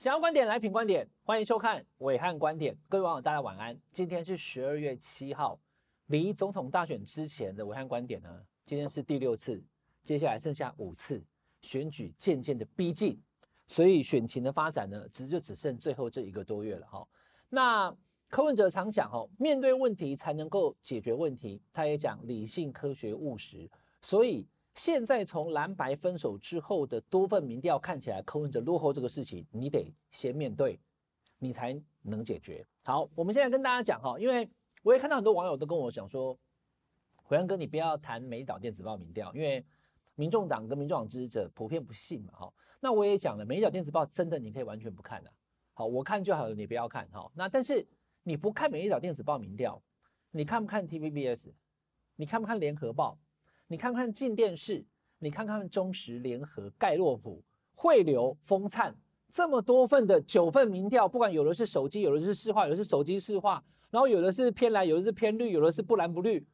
想要观点来品观点，欢迎收看伟汉观点。各位网友，大家晚安。今天是十二月七号，离总统大选之前的伟汉观点呢，今天是第六次，接下来剩下五次，选举渐渐的逼近，所以选情的发展呢，只就只剩最后这一个多月了哈。那柯文哲常讲哦，面对问题才能够解决问题，他也讲理性、科学、务实，所以。现在从蓝白分手之后的多份民调看起来，柯文哲落后这个事情，你得先面对，你才能解决。好，我们现在跟大家讲哈，因为我也看到很多网友都跟我讲说，暐瀚哥你不要谈美岛电子报民调，因为民众党跟民众党支持者普遍不信嘛哈。那我也讲了，美岛电子报真的你可以完全不看的，好，我看就好了，你不要看哈。那但是你不看美岛电子报民调，你看不看 TVBS？你看不看联合报？你看看进电视，你看看中时、联合、盖洛普、汇流、风灿，这么多份的九份民调，不管有的是手机，有的是市话，有的是手机市话，然后有的是偏蓝，有的是偏绿，有的是不蓝不绿。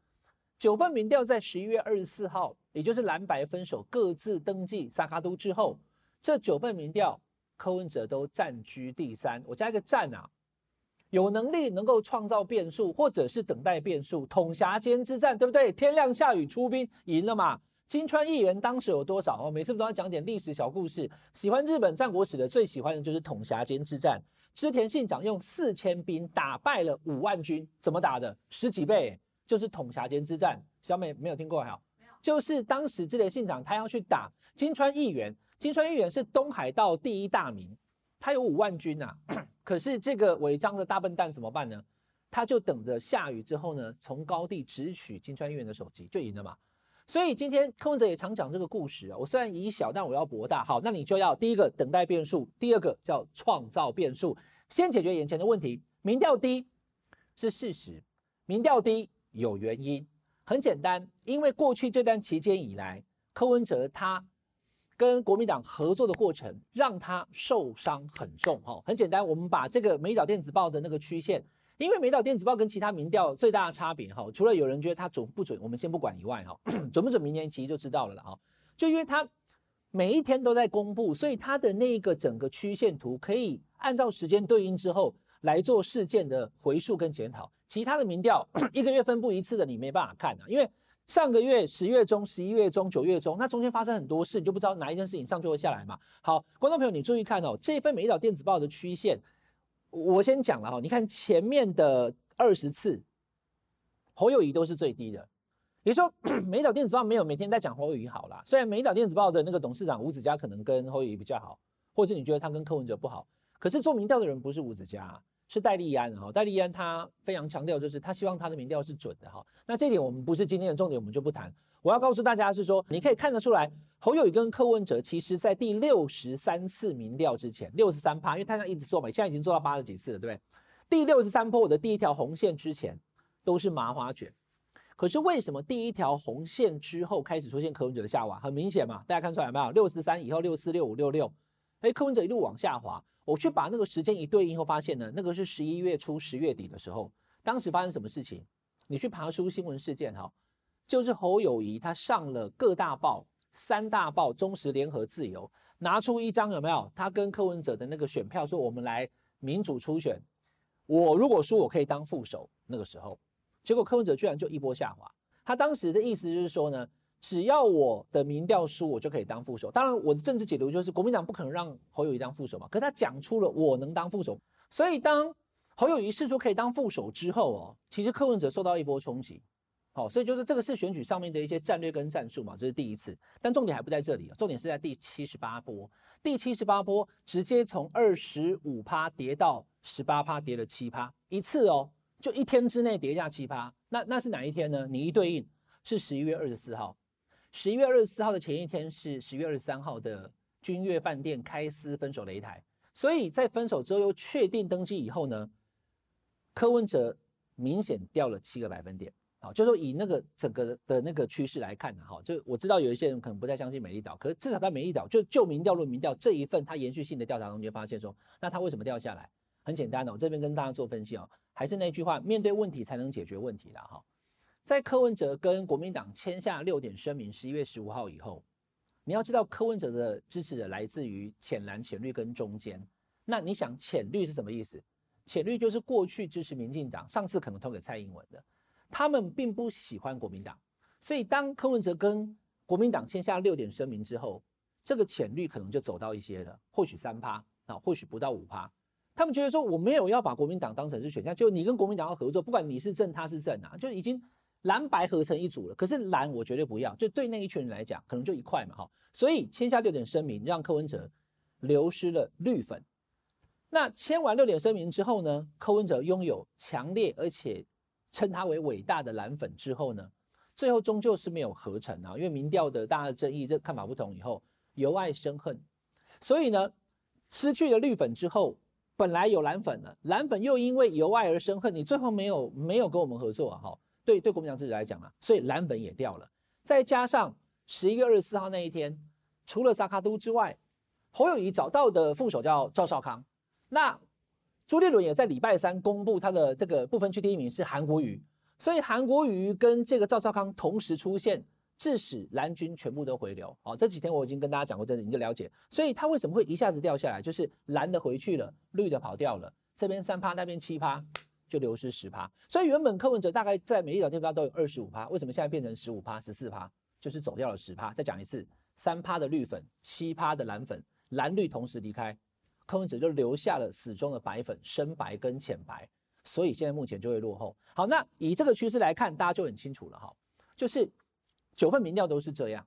九份民调在十一月二十四号，也就是蓝白分手各自登记萨卡都之后，这九份民调柯文哲都暂居第三。我加一个占啊。有能力能够创造变数，或者是等待变数，统辖间之战，对不对？天亮下雨出兵，赢了嘛？金川议员当时有多少？哦，每次都要讲点历史小故事。喜欢日本战国史的，最喜欢的就是统辖间之战。织田信长用四千兵打败了五万军，怎么打的？十几倍，就是统辖间之战。小美没有听过哈？没有，就是当时织田信长他要去打金川议员，金川议员是东海道第一大名，他有五万军呐、啊。可是这个违章的大笨蛋怎么办呢？他就等着下雨之后呢，从高地直取金川议员的首级，就赢了嘛。所以今天柯文哲也常讲这个故事啊。我虽然以小，但我要博大。好，那你就要第一个等待变数，第二个叫创造变数。先解决眼前的问题。民调低是事实，民调低有原因，很简单，因为过去这段期间以来，柯文哲他。跟国民党合作的过程，让他受伤很重。哈，很简单，我们把这个美岛电子报的那个曲线，因为美岛电子报跟其他民调最大的差别，哈，除了有人觉得它准不准，我们先不管以外，哈，准不准，明年其实就知道了了，哈。就因为它每一天都在公布，所以它的那个整个曲线图可以按照时间对应之后来做事件的回溯跟检讨。其他的民调 一个月分布一次的，你没办法看啊，因为。上个月十月中、十一月中、九月中，那中间发生很多事，你就不知道哪一件事情上就会下来嘛。好，观众朋友，你注意看哦，这一份美岛电子报的曲线，我先讲了哈。你看前面的二十次，侯友宜都是最低的。也就说，美岛电子报没有每天在讲侯友宜好啦。虽然美岛电子报的那个董事长吴子嘉可能跟侯友宜比较好，或者你觉得他跟柯文哲不好，可是做民调的人不是吴子嘉啊。是戴利安哈，戴利安他非常强调，就是他希望他的民调是准的哈。那这点我们不是今天的重点，我们就不谈。我要告诉大家是说，你可以看得出来，侯友宜跟柯文哲其实在第六十三次民调之前，六十三趴，因为他在一直做嘛，现在已经做到八十几次了，对不对？第六十三波的第一条红线之前都是麻花卷，可是为什么第一条红线之后开始出现柯文哲的下滑？很明显嘛，大家看出来没有？六十三以后六四六五六六，哎，柯文哲一路往下滑。我去把那个时间一对应后，发现呢，那个是十一月初、十月底的时候，当时发生什么事情？你去爬书新闻事件哈，就是侯友宜他上了各大报、三大报、中时、联合、自由，拿出一张有没有？他跟柯文哲的那个选票说，我们来民主初选，我如果输，我可以当副手。那个时候，结果柯文哲居然就一波下滑。他当时的意思就是说呢。只要我的民调输，我就可以当副手。当然，我的政治解读就是国民党不可能让侯友谊当副手嘛。可是他讲出了我能当副手，所以当侯友谊试出可以当副手之后哦，其实柯文哲受到一波冲击。好，所以就是这个是选举上面的一些战略跟战术嘛，这是第一次。但重点还不在这里，重点是在第七十八波。第七十八波直接从二十五趴跌到十八趴，跌了七趴，一次哦，就一天之内跌下七趴。那那是哪一天呢？你一对应是十一月二十四号。十一月二十四号的前一天是十月二十三号的君悦饭店开撕分手擂台，所以在分手之后又确定登记以后呢，柯文哲明显掉了七个百分点。好，就说以那个整个的那个趋势来看呢，哈，就我知道有一些人可能不太相信美丽岛，可是至少在美丽岛就就民调论民调这一份它延续性的调查中，间发现说，那它为什么掉下来？很简单哦，我这边跟大家做分析哦，还是那句话，面对问题才能解决问题啦，哈。在柯文哲跟国民党签下六点声明，十一月十五号以后，你要知道柯文哲的支持者来自于浅蓝、浅绿跟中间，那你想浅绿是什么意思？浅绿就是过去支持民进党，上次可能投给蔡英文的，他们并不喜欢国民党，所以当柯文哲跟国民党签下六点声明之后，这个浅绿可能就走到一些了，或许三趴啊，或许不到五趴。他们觉得说我没有要把国民党当成是选项，就你跟国民党要合作，不管你是正他是正啊，就已经蓝白合成一组了。可是蓝我绝对不要，就对那一群人来讲，可能就一块嘛哈。所以签下六点声明，让柯文哲流失了绿粉。那签完六点声明之后呢，柯文哲拥有强烈而且称他为伟大的蓝粉之后呢，最后终究是没有合成啊，因为民调的大家的争议，这看法不同以后，由爱生恨，所以呢，失去了绿粉之后。本来有蓝粉的，蓝粉又因为由爱而生恨，你最后没有没有跟我们合作啊？哈，对对，国民党自己来讲啊，所以蓝粉也掉了。再加上十一月二十四号那一天，除了萨卡都之外，侯友宜找到的副手叫赵少康，那朱立伦也在礼拜三公布他的这个不分区第一名是韩国瑜，所以韩国瑜跟这个赵少康同时出现。致使蓝军全部都回流，好，这几天我已经跟大家讲过，这你就了解。所以他为什么会一下子掉下来？就是蓝的回去了，绿的跑掉了，这边三趴，那边七趴，就流失十趴。所以原本柯文哲大概在每一条电票都有二十五趴，为什么现在变成十五趴、十四趴？就是走掉了十趴。再讲一次，三趴的绿粉，七趴的蓝粉，蓝绿同时离开，柯文哲就留下了死忠的白粉，深白跟浅白。所以现在目前就会落后。好，那以这个趋势来看，大家就很清楚了哈，就是。九份民调都是这样，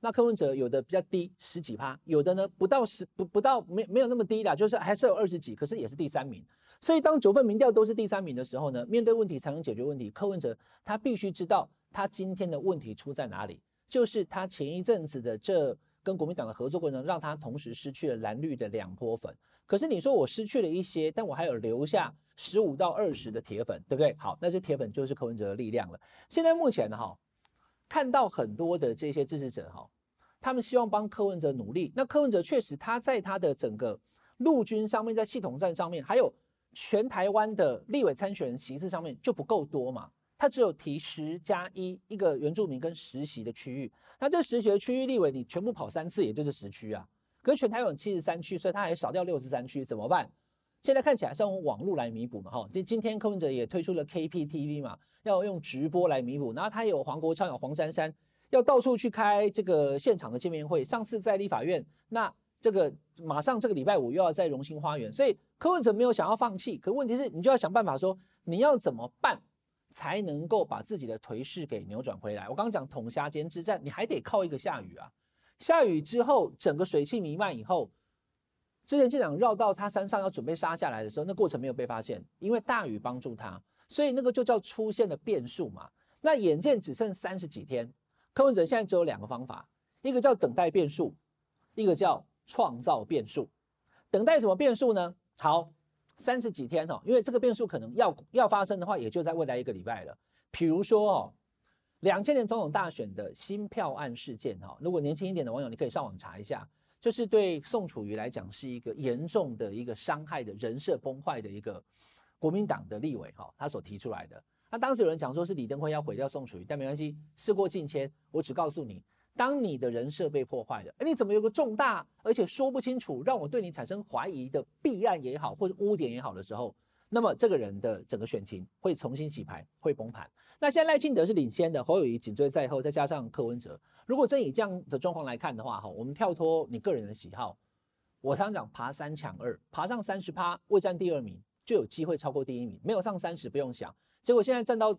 那柯文哲有的比较低，十几趴，有的呢不到十，不不到没没有那么低啦，就是还是有二十几，可是也是第三名。所以当九份民调都是第三名的时候呢，面对问题才能解决问题。柯文哲他必须知道他今天的问题出在哪里，就是他前一阵子的这跟国民党的合作过程，让他同时失去了蓝绿的两波粉。可是你说我失去了一些，但我还有留下十五到二十的铁粉，对不对？好，那这铁粉就是柯文哲的力量了。现在目前呢，哈。看到很多的这些支持者哈，他们希望帮柯文哲努力。那柯文哲确实他在他的整个陆军上面，在系统战上面，还有全台湾的立委参选人席次上面就不够多嘛。他只有提十加一一个原住民跟十席的区域。那这十席的区域立委你全部跑三次，也就是十区啊。可是全台湾有七十三区，所以他还少掉六十三区，怎么办？现在看起来是用网络来弥补嘛哈。今今天柯文哲也推出了 KPTV 嘛。要用直播来弥补，然后他有黄国昌，有黄珊珊，要到处去开这个现场的见面会。上次在立法院，那这个马上这个礼拜五又要在荣兴花园，所以柯文哲没有想要放弃，可问题是你就要想办法说你要怎么办才能够把自己的颓势给扭转回来。我刚刚讲统辖间之战，你还得靠一个下雨啊，下雨之后整个水汽弥漫以后，之前舰长绕到他山上要准备杀下来的时候，那过程没有被发现，因为大雨帮助他。所以那个就叫出现了变数嘛。那眼见只剩三十几天，柯文哲现在只有两个方法，一个叫等待变数，一个叫创造变数。等待什么变数呢？好，三十几天哦，因为这个变数可能要要发生的话，也就在未来一个礼拜了。比如说哦，两千年总统大选的新票案事件哈，如果年轻一点的网友，你可以上网查一下，就是对宋楚瑜来讲是一个严重的一个伤害的人设崩坏的一个。国民党的立委哈，他所提出来的，那当时有人讲说是李登辉要毁掉宋楚瑜，但没关系，事过境迁，我只告诉你，当你的人设被破坏了，而你怎么有个重大而且说不清楚，让我对你产生怀疑的弊案也好，或者污点也好的时候，那么这个人的整个选情会重新洗牌，会崩盘。那现在赖清德是领先的，侯友宜紧追在后，再加上柯文哲，如果真以这样的状况来看的话，哈，我们跳脱你个人的喜好，我常常讲爬三抢二，爬上三十趴，未占第二名。就有机会超过第一名，没有上三十不用想。结果现在站到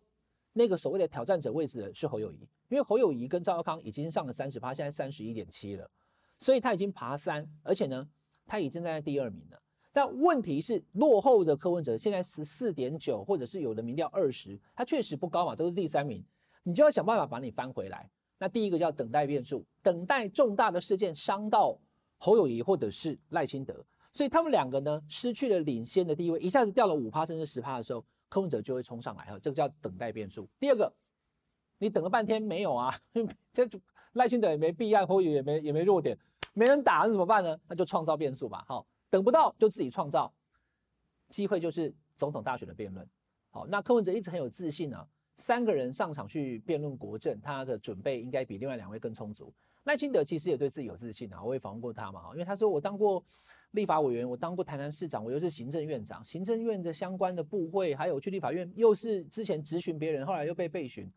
那个所谓的挑战者位置的是侯友谊，因为侯友谊跟赵少康已经上了三十趴，现在三十一点七了，所以他已经爬三，而且呢，他已经站在第二名了。但问题是，落后的柯文哲现在十四点九，或者是有的民调二十，他确实不高嘛，都是第三名，你就要想办法把你翻回来。那第一个叫等待变数，等待重大的事件伤到侯友谊或者是赖清德。所以他们两个呢，失去了领先的地位，一下子掉了五趴甚至十趴的时候，柯文哲就会冲上来哈，这个叫等待变数。第二个，你等了半天没有啊，这赖清德也没弊案，侯友宜也没也没弱点，没人打，那怎么办呢？那就创造变数吧。好，等不到就自己创造机会，就是总统大选的辩论。好，那柯文哲一直很有自信啊，三个人上场去辩论国政，他的准备应该比另外两位更充足。赖清德其实也对自己有自信啊，我也访问过他嘛，因为他说我当过。立法委员，我当过台南市长，我又是行政院长，行政院的相关的部会，还有去立法院，又是之前质询别人，后来又被备询。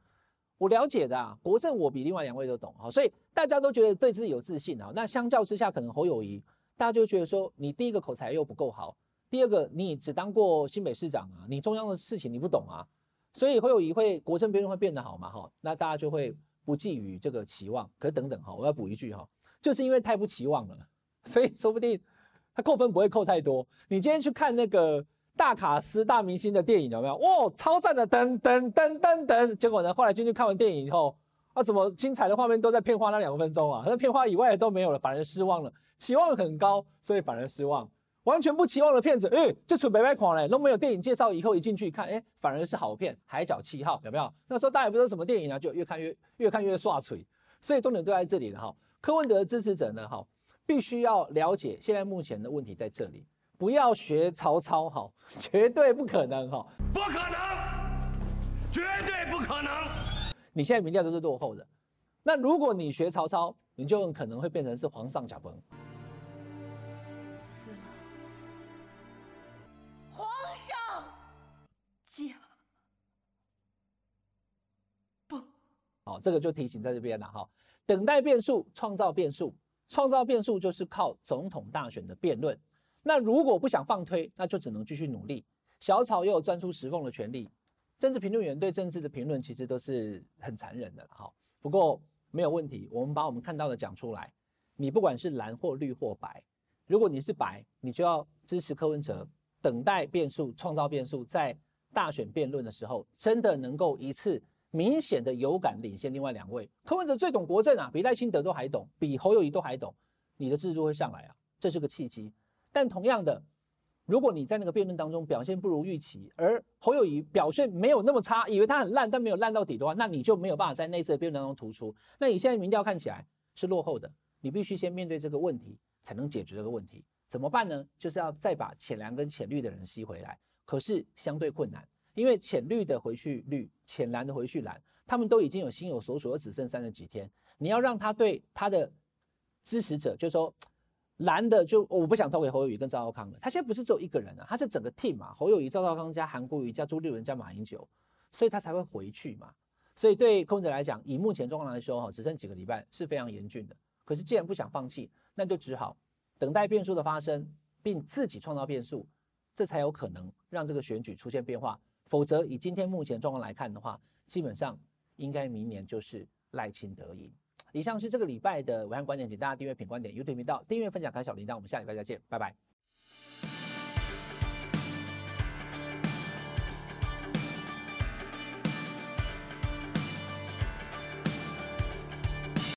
我了解的啊，国政我比另外两位都懂哈，所以大家都觉得对自己有自信啊。那相较之下，可能侯友宜，大家就觉得说，你第一个口才又不够好，第二个你只当过新北市长啊，你中央的事情你不懂啊，所以侯友宜会国政辩论会变得好嘛哈，那大家就会不寄予这个期望。可是等等哈，我要补一句哈，就是因为太不期望了，所以说不定他扣分不会扣太多。你今天去看那个。大卡司大明星的电影有没有？哇，超赞的！噔噔噔噔噔。结果呢，后来进去看完电影以后，啊，怎么精彩的画面都在片花那两分钟啊？那片花以外的都没有了，反而失望了。期望很高，所以反而失望。完全不期望的片子，哎，就纯白白狂嘞，都没有电影介绍。以后一进去看，哎，反而是好片，《海角七号》有没有？那时候大家也不知道什么电影啊，就越看越越看越刷嘴。所以重点就在这里了哈。柯文哲的支持者呢，哈，必须要了解现在目前的问题在这里。不要学曹操哈，绝对不可能哈，不可能，绝对不可能。你现在民调都是落后的，那如果你学曹操，你就很可能会变成是皇上驾崩。死了，皇上驾崩。好，这个就提醒在这边了哈，等待变数，创造变数，创造变数就是靠总统大选的辩论。那如果不想放推，那就只能继续努力。小草也有钻出石缝的权利。政治评论员对政治的评论其实都是很残忍的哈。不过没有问题，我们把我们看到的讲出来。你不管是蓝或绿或白，如果你是白，你就要支持柯文哲，等待变数，创造变数，在大选辩论的时候，真的能够一次明显的有感领先另外两位。柯文哲最懂国政啊，比赖清德都还懂，比侯友宜都还懂，你的制度会上来啊，这是个契机。但同样的，如果你在那个辩论当中表现不如预期，而侯友宜表现没有那么差，以为他很烂，但没有烂到底的话，那你就没有办法在那次的辩论当中突出。那你现在民调看起来是落后的，你必须先面对这个问题，才能解决这个问题。怎么办呢？就是要再把浅蓝跟浅绿的人吸回来。可是相对困难，因为浅绿的回去绿，浅蓝的回去蓝，他们都已经有心有所属，而只剩三十几天，你要让他对他的支持者，就是说。蓝的就我不想投给侯友宜跟赵少康了，他现在不是只有一个人啊，他是整个 team 嘛，侯友宜、赵少康加韩国瑜加朱立伦加马英九，所以他才会回去嘛。所以对柯文哲来讲，以目前状况来说哈，只剩几个礼拜是非常严峻的。可是既然不想放弃，那就只好等待变数的发生，并自己创造变数，这才有可能让这个选举出现变化。否则以今天目前状况来看的话，基本上应该明年就是赖清德赢。以上是这个礼拜的武汉观点，请大家订阅品观点 YouTube 频道，订阅分享开小铃铛，我们下礼拜再见，拜拜。